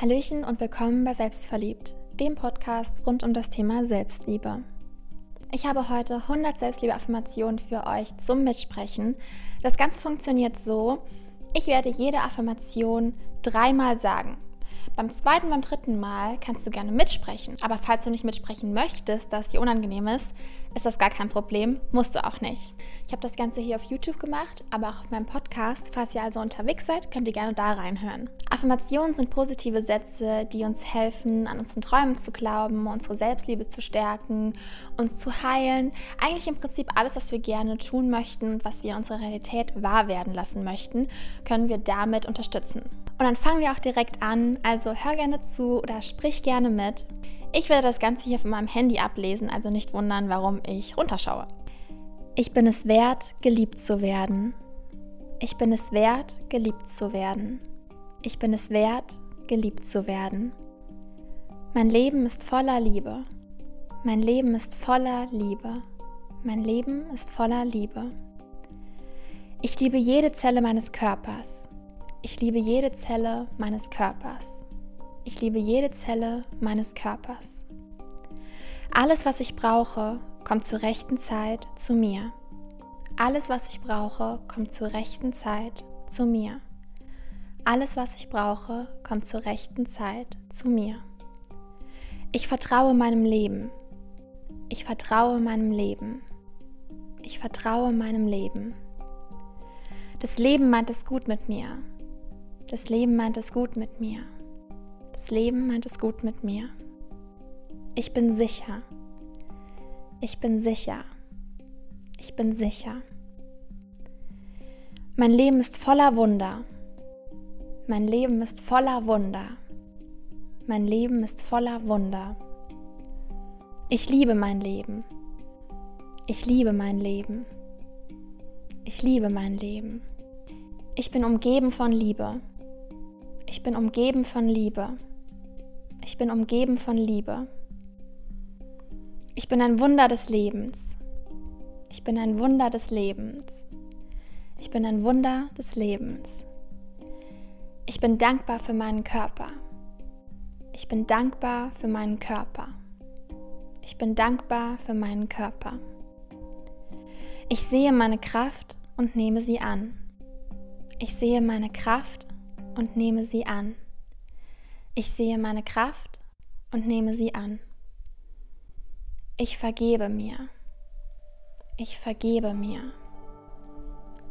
Hallöchen und willkommen bei Selbstverliebt, dem Podcast rund um das Thema Selbstliebe. Ich habe heute 100 Selbstliebe-Affirmationen für euch zum Mitsprechen. Das Ganze funktioniert so, ich werde jede Affirmation dreimal sagen. Beim zweiten, beim dritten Mal kannst du gerne mitsprechen. Aber falls du nicht mitsprechen möchtest, dass dir unangenehm ist, ist das gar kein Problem. Musst du auch nicht. Ich habe das Ganze hier auf YouTube gemacht, aber auch auf meinem Podcast. Falls ihr also unterwegs seid, könnt ihr gerne da reinhören. Affirmationen sind positive Sätze, die uns helfen, an unseren Träumen zu glauben, unsere Selbstliebe zu stärken, uns zu heilen. Eigentlich im Prinzip alles, was wir gerne tun möchten und was wir in unserer Realität wahr werden lassen möchten, können wir damit unterstützen. Und dann fangen wir auch direkt an. Also hör gerne zu oder sprich gerne mit. Ich werde das Ganze hier von meinem Handy ablesen, also nicht wundern, warum ich runterschaue. Ich bin es wert, geliebt zu werden. Ich bin es wert, geliebt zu werden. Ich bin es wert, geliebt zu werden. Mein Leben ist voller Liebe. Mein Leben ist voller Liebe. Mein Leben ist voller Liebe. Ich liebe jede Zelle meines Körpers. Ich liebe jede Zelle meines Körpers. Ich liebe jede Zelle meines Körpers. Alles, was ich brauche, kommt zur rechten Zeit zu mir. Alles, was ich brauche, kommt zur rechten Zeit zu mir. Alles, was ich brauche, kommt zur rechten Zeit zu mir. Ich vertraue meinem Leben. Ich vertraue meinem Leben. Ich vertraue meinem Leben. Das Leben meint es gut mit mir. Das Leben meint es gut mit mir. Das Leben meint es gut mit mir. Ich bin sicher. Ich bin sicher. Ich bin sicher. Mein Leben ist voller Wunder. Mein Leben ist voller Wunder. Mein Leben ist voller Wunder. Ich liebe mein Leben. Ich liebe mein Leben. Ich liebe mein Leben. Ich bin umgeben von Liebe. Ich bin umgeben von Liebe. Ich bin umgeben von Liebe. Ich bin ein Wunder des Lebens. Ich bin ein Wunder des Lebens. Ich bin ein Wunder des Lebens. Ich bin dankbar für meinen Körper. Ich bin dankbar für meinen Körper. Ich bin dankbar für meinen Körper. Ich sehe meine Kraft und nehme sie an. Ich sehe meine Kraft und nehme sie an. Ich sehe meine Kraft und nehme sie an. Ich vergebe mir. Ich vergebe mir.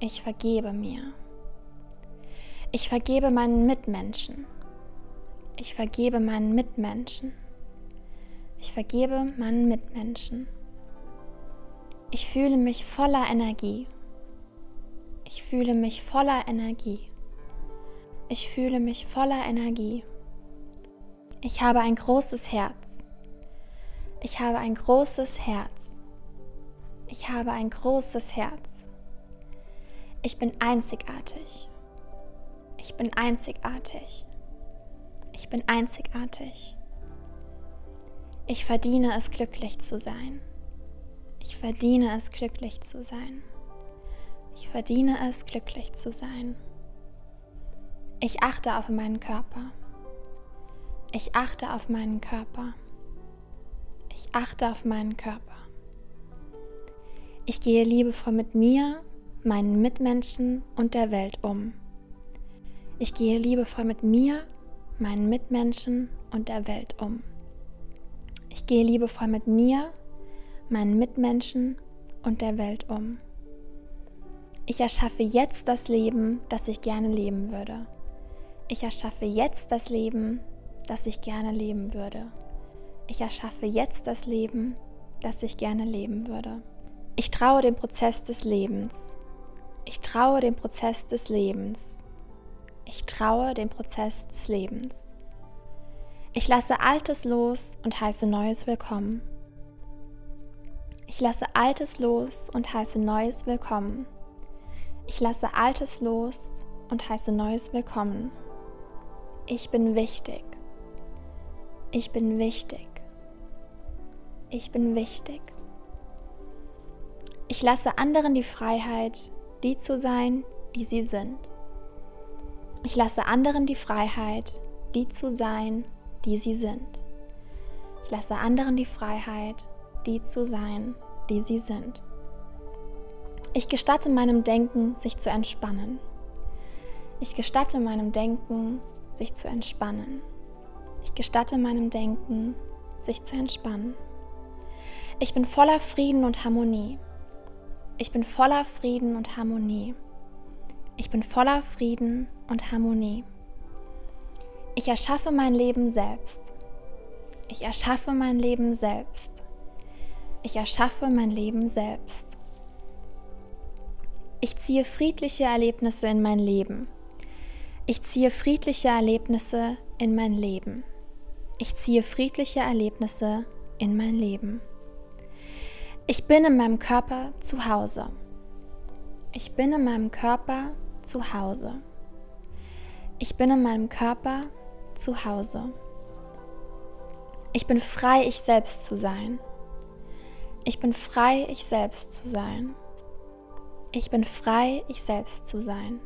Ich vergebe mir. Ich vergebe meinen Mitmenschen. Ich vergebe meinen Mitmenschen. Ich vergebe meinen Mitmenschen. Ich fühle mich voller Energie. Ich fühle mich voller Energie. Ich fühle mich voller Energie. Ich habe ein großes Herz. Ich habe ein großes Herz. Ich habe ein großes Herz. Ich bin einzigartig. Ich bin einzigartig. Ich bin einzigartig. Ich verdiene es, glücklich zu sein. Ich verdiene es, glücklich zu sein. Ich verdiene es, glücklich zu sein. Ich achte auf meinen Körper. Ich achte auf meinen Körper. Ich achte auf meinen Körper. Ich gehe liebevoll mit mir, meinen Mitmenschen und der Welt um. Ich gehe liebevoll mit mir, meinen Mitmenschen und der Welt um. Ich gehe liebevoll mit mir, meinen Mitmenschen und der Welt um. Ich erschaffe jetzt das Leben, das ich gerne leben würde. Ich erschaffe jetzt das Leben, das ich gerne leben würde. Ich erschaffe jetzt das Leben, das ich gerne leben würde. Ich traue dem Prozess des Lebens. Ich traue dem Prozess des Lebens. Ich traue dem Prozess des Lebens. Ich lasse Altes los und heiße Neues willkommen. Ich lasse Altes los und heiße Neues willkommen. Ich lasse Altes los und heiße Neues willkommen. Ich bin wichtig. Ich bin wichtig. Ich bin wichtig. Ich lasse anderen die Freiheit, die zu sein, die sie sind. Ich lasse anderen die Freiheit, die zu sein, die sie sind. Ich lasse anderen die Freiheit, die zu sein, die sie sind. Ich gestatte meinem Denken, sich zu entspannen. Ich gestatte meinem Denken, sich zu entspannen. Ich gestatte meinem Denken, sich zu entspannen. Ich bin voller Frieden und Harmonie. Ich bin voller Frieden und Harmonie. Ich bin voller Frieden und Harmonie. Ich erschaffe mein Leben selbst. Ich erschaffe mein Leben selbst. Ich erschaffe mein Leben selbst. Ich ziehe friedliche Erlebnisse in mein Leben. Ich ziehe friedliche Erlebnisse in mein Leben. Ich ziehe friedliche Erlebnisse in mein Leben. Ich bin in meinem Körper zu Hause. Ich bin in meinem Körper zu Hause. Ich bin in meinem Körper zu Hause. Ich bin frei, ich selbst zu sein. Ich bin frei, ich selbst zu sein. Ich bin frei, ich selbst zu sein.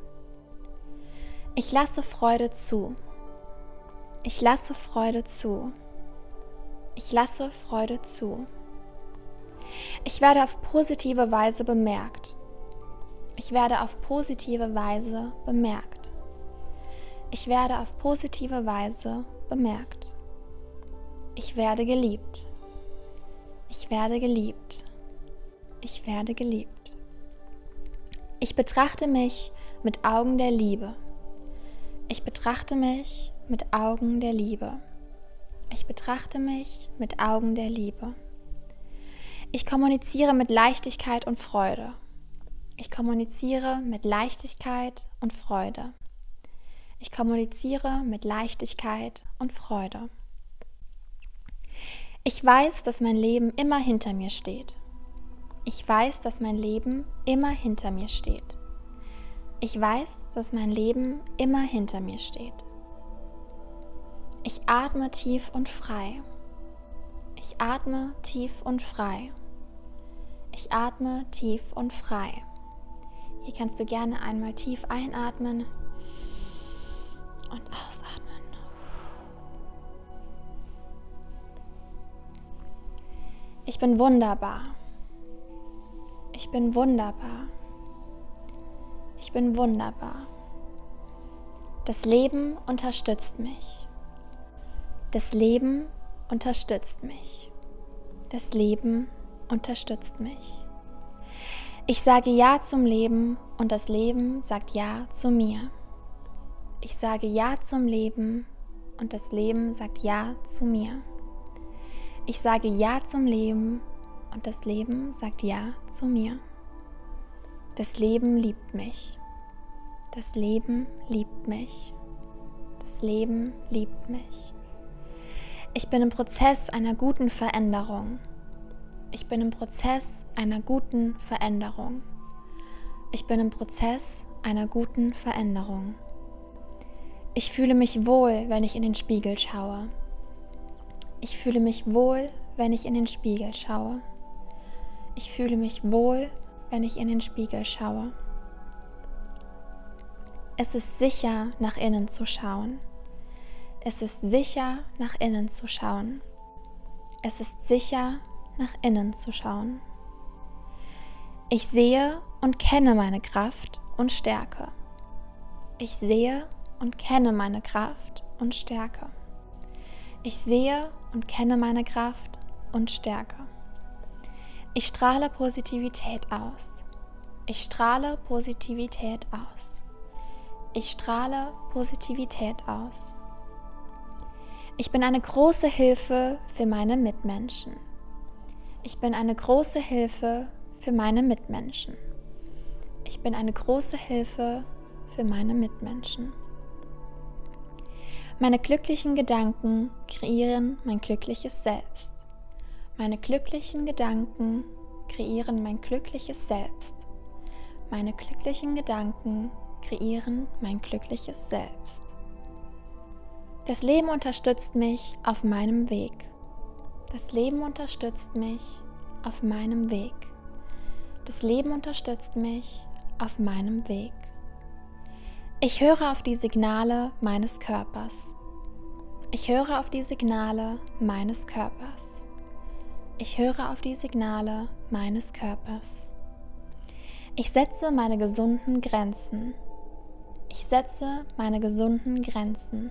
Ich lasse Freude zu. Ich lasse Freude zu. Ich lasse Freude zu. Ich werde auf positive Weise bemerkt. Ich werde auf positive Weise bemerkt. Ich werde auf positive Weise bemerkt. Ich werde geliebt. Ich werde geliebt. Ich werde geliebt. Ich betrachte mich mit Augen der Liebe. Ich betrachte mich mit Augen der Liebe. Ich betrachte mich mit Augen der Liebe. Ich kommuniziere mit Leichtigkeit und Freude. Ich kommuniziere mit Leichtigkeit und Freude. Ich kommuniziere mit Leichtigkeit und Freude. Ich weiß, dass mein Leben immer hinter mir steht. Ich weiß, dass mein Leben immer hinter mir steht. Ich weiß, dass mein Leben immer hinter mir steht. Ich atme tief und frei. Ich atme tief und frei. Ich atme tief und frei. Hier kannst du gerne einmal tief einatmen und ausatmen. Ich bin wunderbar. Ich bin wunderbar. Ich bin wunderbar. Das Leben unterstützt mich. Das Leben unterstützt mich. Das Leben unterstützt mich. Ich sage Ja zum Leben und das Leben sagt Ja zu mir. Ich sage Ja zum Leben und das Leben sagt Ja zu mir. Ich sage Ja zum Leben und das Leben sagt Ja zu mir. Das Leben liebt mich. Das Leben liebt mich. Das Leben liebt mich. Ich bin im Prozess einer guten Veränderung. Ich bin im Prozess einer guten Veränderung. Ich bin im Prozess einer guten Veränderung. Ich fühle mich wohl, wenn ich in den Spiegel schaue. Ich fühle mich wohl, wenn ich in den Spiegel schaue. Ich fühle mich wohl, wenn ich in den Spiegel schaue. Es ist sicher, nach innen zu schauen. Es ist sicher, nach innen zu schauen. Es ist sicher, nach innen zu schauen. Ich sehe und kenne meine Kraft und Stärke. Ich sehe und kenne meine Kraft und Stärke. Ich sehe und kenne meine Kraft und Stärke. Ich strahle Positivität aus. Ich strahle Positivität aus. Ich strahle Positivität aus. Ich bin eine große Hilfe für meine Mitmenschen. Ich bin eine große Hilfe für meine Mitmenschen. Ich bin eine große Hilfe für meine Mitmenschen. Meine glücklichen Gedanken kreieren mein glückliches Selbst. Meine glücklichen Gedanken kreieren mein glückliches Selbst. Meine glücklichen Gedanken kreieren mein glückliches Selbst. Das Leben unterstützt mich auf meinem Weg. Das Leben unterstützt mich auf meinem Weg. Das Leben unterstützt mich auf meinem Weg. Ich höre auf die Signale meines Körpers. Ich höre auf die Signale meines Körpers. Ich höre auf die Signale meines Körpers. Ich setze meine gesunden Grenzen. Ich setze meine gesunden Grenzen.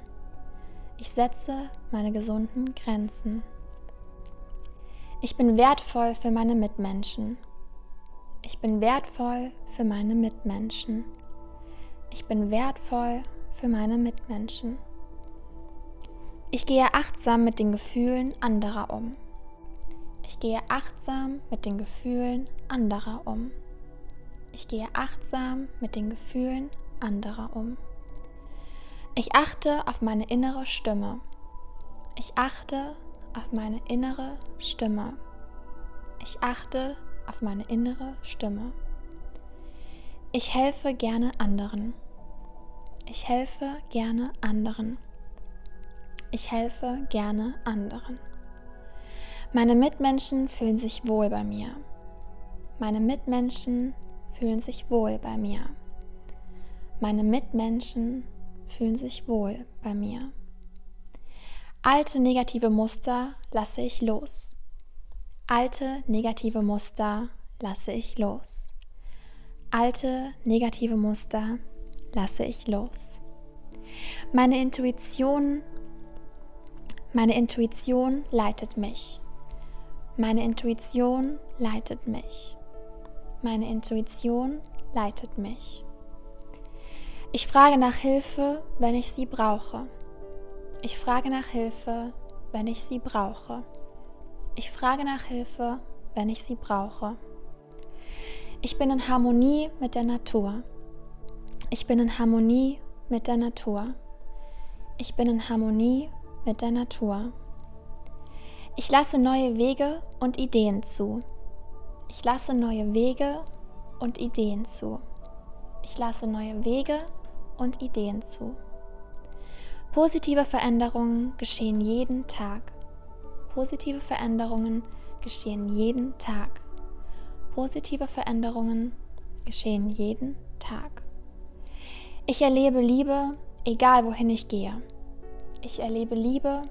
Ich setze meine gesunden Grenzen. Ich bin wertvoll für meine Mitmenschen. Ich bin wertvoll für meine Mitmenschen. Ich bin wertvoll für meine Mitmenschen. Ich gehe achtsam mit den Gefühlen anderer um. Ich gehe achtsam mit den Gefühlen anderer um. Ich gehe achtsam mit den Gefühlen anderer um. Ich achte auf meine innere Stimme. Ich achte auf meine innere Stimme. Ich achte auf meine innere Stimme. Ich helfe gerne anderen. Ich helfe gerne anderen. Ich helfe gerne anderen. Meine Mitmenschen fühlen sich wohl bei mir. Meine Mitmenschen fühlen sich wohl bei mir. Meine Mitmenschen fühlen sich wohl bei mir. Alte negative Muster lasse ich los. Alte negative Muster lasse ich los. Alte negative Muster lasse ich los. Meine Intuition meine Intuition leitet mich. Meine Intuition leitet mich. Meine Intuition leitet mich. Ich frage nach Hilfe, wenn ich sie brauche. Ich frage nach Hilfe, wenn ich sie brauche. Ich frage nach Hilfe, wenn ich sie brauche. Ich bin in Harmonie mit der Natur. Ich bin in Harmonie mit der Natur. Ich bin in Harmonie mit der Natur. Ich lasse neue Wege und Ideen zu. Ich lasse neue Wege und Ideen zu. Ich lasse neue Wege und Ideen zu. Positive Veränderungen geschehen jeden Tag. Positive Veränderungen geschehen jeden Tag. Positive Veränderungen geschehen jeden Tag. Ich erlebe Liebe, egal wohin ich gehe. Ich erlebe Liebe,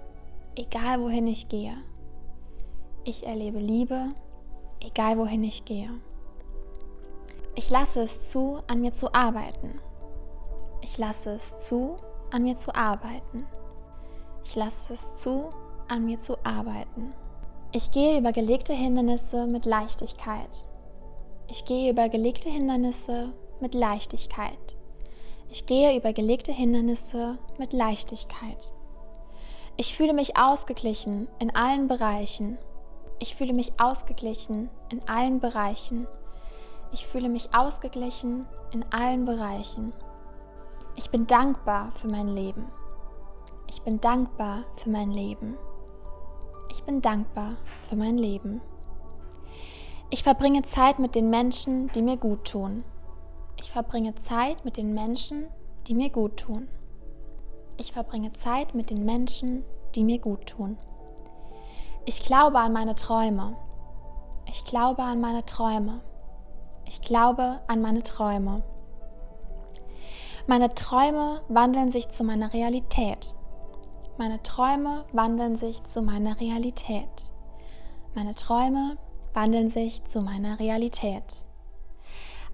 egal wohin ich gehe. Ich erlebe Liebe, egal wohin ich gehe. Ich lasse es zu, an mir zu arbeiten. Ich lasse es zu, an mir zu arbeiten. Ich lasse es zu, an mir zu arbeiten. Ich gehe über gelegte Hindernisse mit Leichtigkeit. Ich gehe über gelegte Hindernisse mit Leichtigkeit. Ich gehe über gelegte Hindernisse mit Leichtigkeit. Ich fühle mich ausgeglichen in allen Bereichen. Ich fühle mich ausgeglichen in allen Bereichen. Ich fühle mich ausgeglichen in allen Bereichen. Ich bin dankbar für mein Leben. Ich bin dankbar für mein Leben. Ich bin dankbar für mein Leben. Ich verbringe Zeit mit den Menschen, die mir gut tun. Ich verbringe Zeit mit den Menschen, die mir gut tun. Ich verbringe Zeit mit den Menschen, die mir gut tun. Ich glaube an meine Träume. Ich glaube an meine Träume. Ich glaube an meine Träume. Meine Träume wandeln sich zu meiner Realität. Meine Träume wandeln sich zu meiner Realität. Meine Träume wandeln sich zu meiner Realität.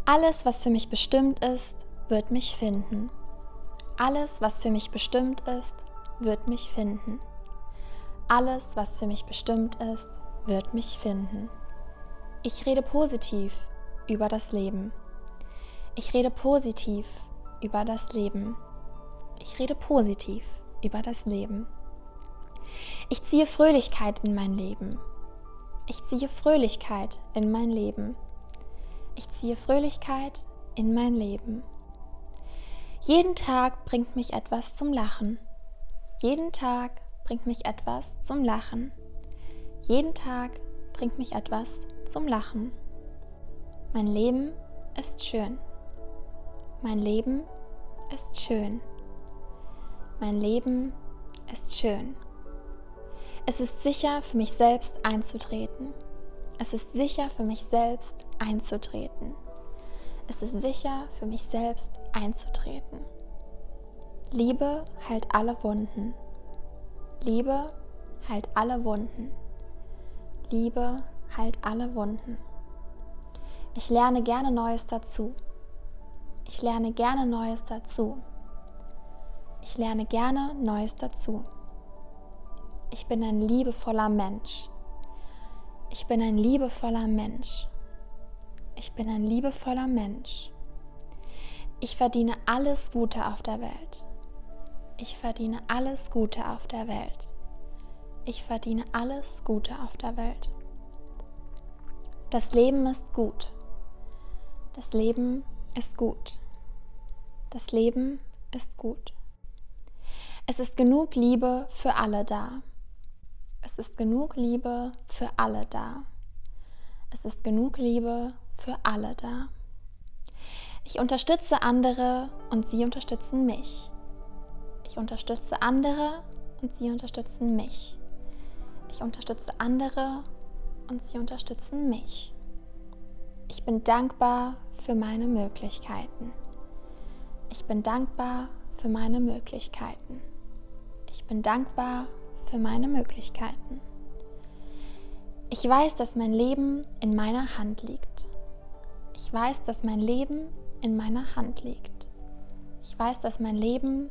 Alles, was für mich bestimmt ist, wird mich finden. Alles, was für mich bestimmt ist, wird mich finden. Alles, was für mich bestimmt ist, wird mich finden. Ich rede positiv über das Leben. Ich rede positiv über das Leben. Ich rede positiv über das Leben. Ich ziehe Fröhlichkeit in mein Leben. Ich ziehe Fröhlichkeit in mein Leben. Ich ziehe Fröhlichkeit in mein Leben. Jeden Tag bringt mich etwas zum Lachen. Jeden Tag bringt mich etwas zum Lachen. Jeden Tag bringt mich etwas zum Lachen. Mein Leben ist schön. Mein Leben ist schön. Mein Leben ist schön. Es ist sicher für mich selbst einzutreten. Es ist sicher für mich selbst einzutreten. Es ist sicher für mich selbst einzutreten. Liebe heilt alle Wunden. Liebe heilt alle Wunden. Liebe heilt alle Wunden. Ich lerne gerne Neues dazu. Ich lerne gerne Neues dazu. Ich lerne gerne Neues dazu. Ich bin ein liebevoller Mensch. Ich bin ein liebevoller Mensch. Ich bin ein liebevoller Mensch. Ich verdiene alles Gute auf der Welt. Ich verdiene alles Gute auf der Welt. Ich verdiene alles Gute auf der Welt. Das Leben ist gut. Das Leben ist gut. Das Leben ist gut. Es ist genug Liebe für alle da. Es ist genug Liebe für alle da. Es ist genug Liebe für alle da. Ich unterstütze andere und sie unterstützen mich. Ich unterstütze andere und sie unterstützen mich. Ich unterstütze andere und sie unterstützen mich. Ich bin dankbar für meine Möglichkeiten. Ich bin dankbar für meine Möglichkeiten. Ich bin dankbar für meine Möglichkeiten. Ich weiß, dass mein Leben in meiner Hand liegt. Ich weiß, dass mein Leben in meiner Hand liegt. Ich weiß, dass mein Leben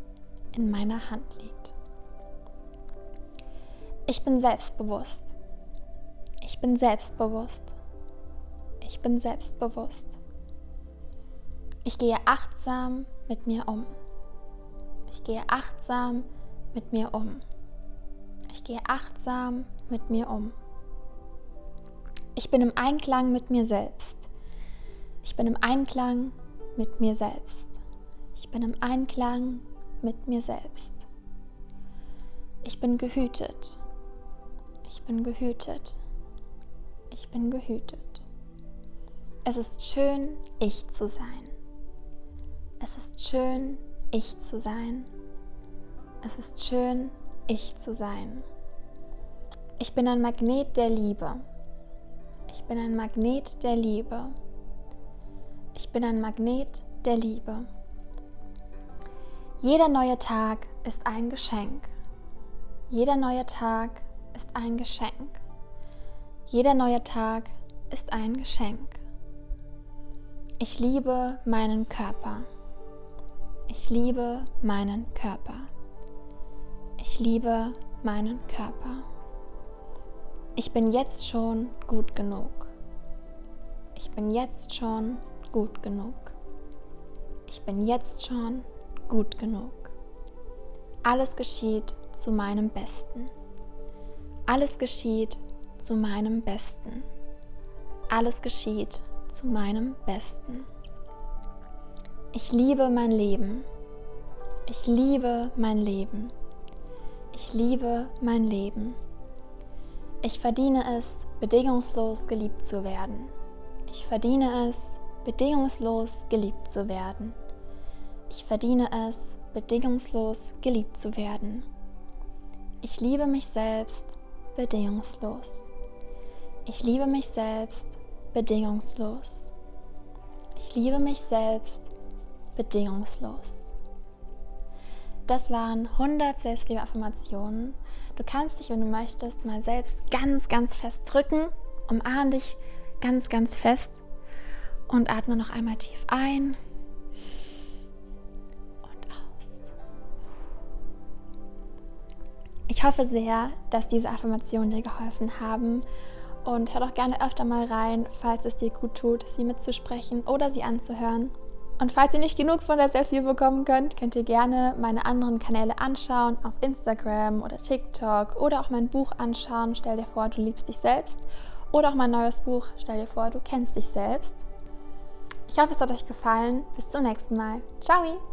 in meiner Hand liegt. Ich bin selbstbewusst. Ich bin selbstbewusst. Ich bin selbstbewusst. Ich gehe achtsam mit mir um. Ich gehe achtsam mit mir um. Ich gehe achtsam mit mir um. Ich bin im Einklang mit mir selbst. Ich bin im Einklang mit mir selbst. Ich bin im Einklang mit mir selbst. Ich bin gehütet. Ich bin gehütet. Ich bin gehütet. Es ist schön, ich zu sein. Es ist schön, ich zu sein. Es ist schön, ich zu sein. Ich bin ein Magnet der Liebe. Ich bin ein Magnet der Liebe. Ich bin ein Magnet der Liebe. Jeder neue Tag ist ein Geschenk. Jeder neue Tag ist ein Geschenk. Jeder neue Tag ist ein Geschenk. Ich liebe meinen Körper. Ich liebe meinen Körper. Ich liebe meinen Körper. Ich bin jetzt schon gut genug. Ich bin jetzt schon gut genug. Ich bin jetzt schon gut genug. Alles geschieht zu meinem Besten. Alles geschieht zu meinem Besten. Alles geschieht zu meinem Besten. Ich liebe mein Leben. Ich liebe mein Leben. Ich liebe mein Leben. Ich verdiene es, bedingungslos geliebt zu werden. Ich verdiene es, bedingungslos geliebt zu werden. Ich verdiene es, bedingungslos geliebt zu werden. Ich liebe mich selbst bedingungslos. Ich liebe mich selbst bedingungslos. Ich liebe mich selbst bedingungslos. Das waren 100 Selbstliebe-Affirmationen. Du kannst dich, wenn du möchtest, mal selbst ganz, ganz fest drücken. Umarm dich ganz, ganz fest und atme noch einmal tief ein und aus. Ich hoffe sehr, dass diese Affirmationen dir geholfen haben und hör doch gerne öfter mal rein, falls es dir gut tut, sie mitzusprechen oder sie anzuhören. Und falls ihr nicht genug von der Selbstliebe bekommen könnt, könnt ihr gerne meine anderen Kanäle anschauen, auf Instagram oder TikTok oder auch mein Buch anschauen. Stell dir vor, du liebst dich selbst. Oder auch mein neues Buch, stell dir vor, du kennst dich selbst. Ich hoffe, es hat euch gefallen. Bis zum nächsten Mal. Ciao!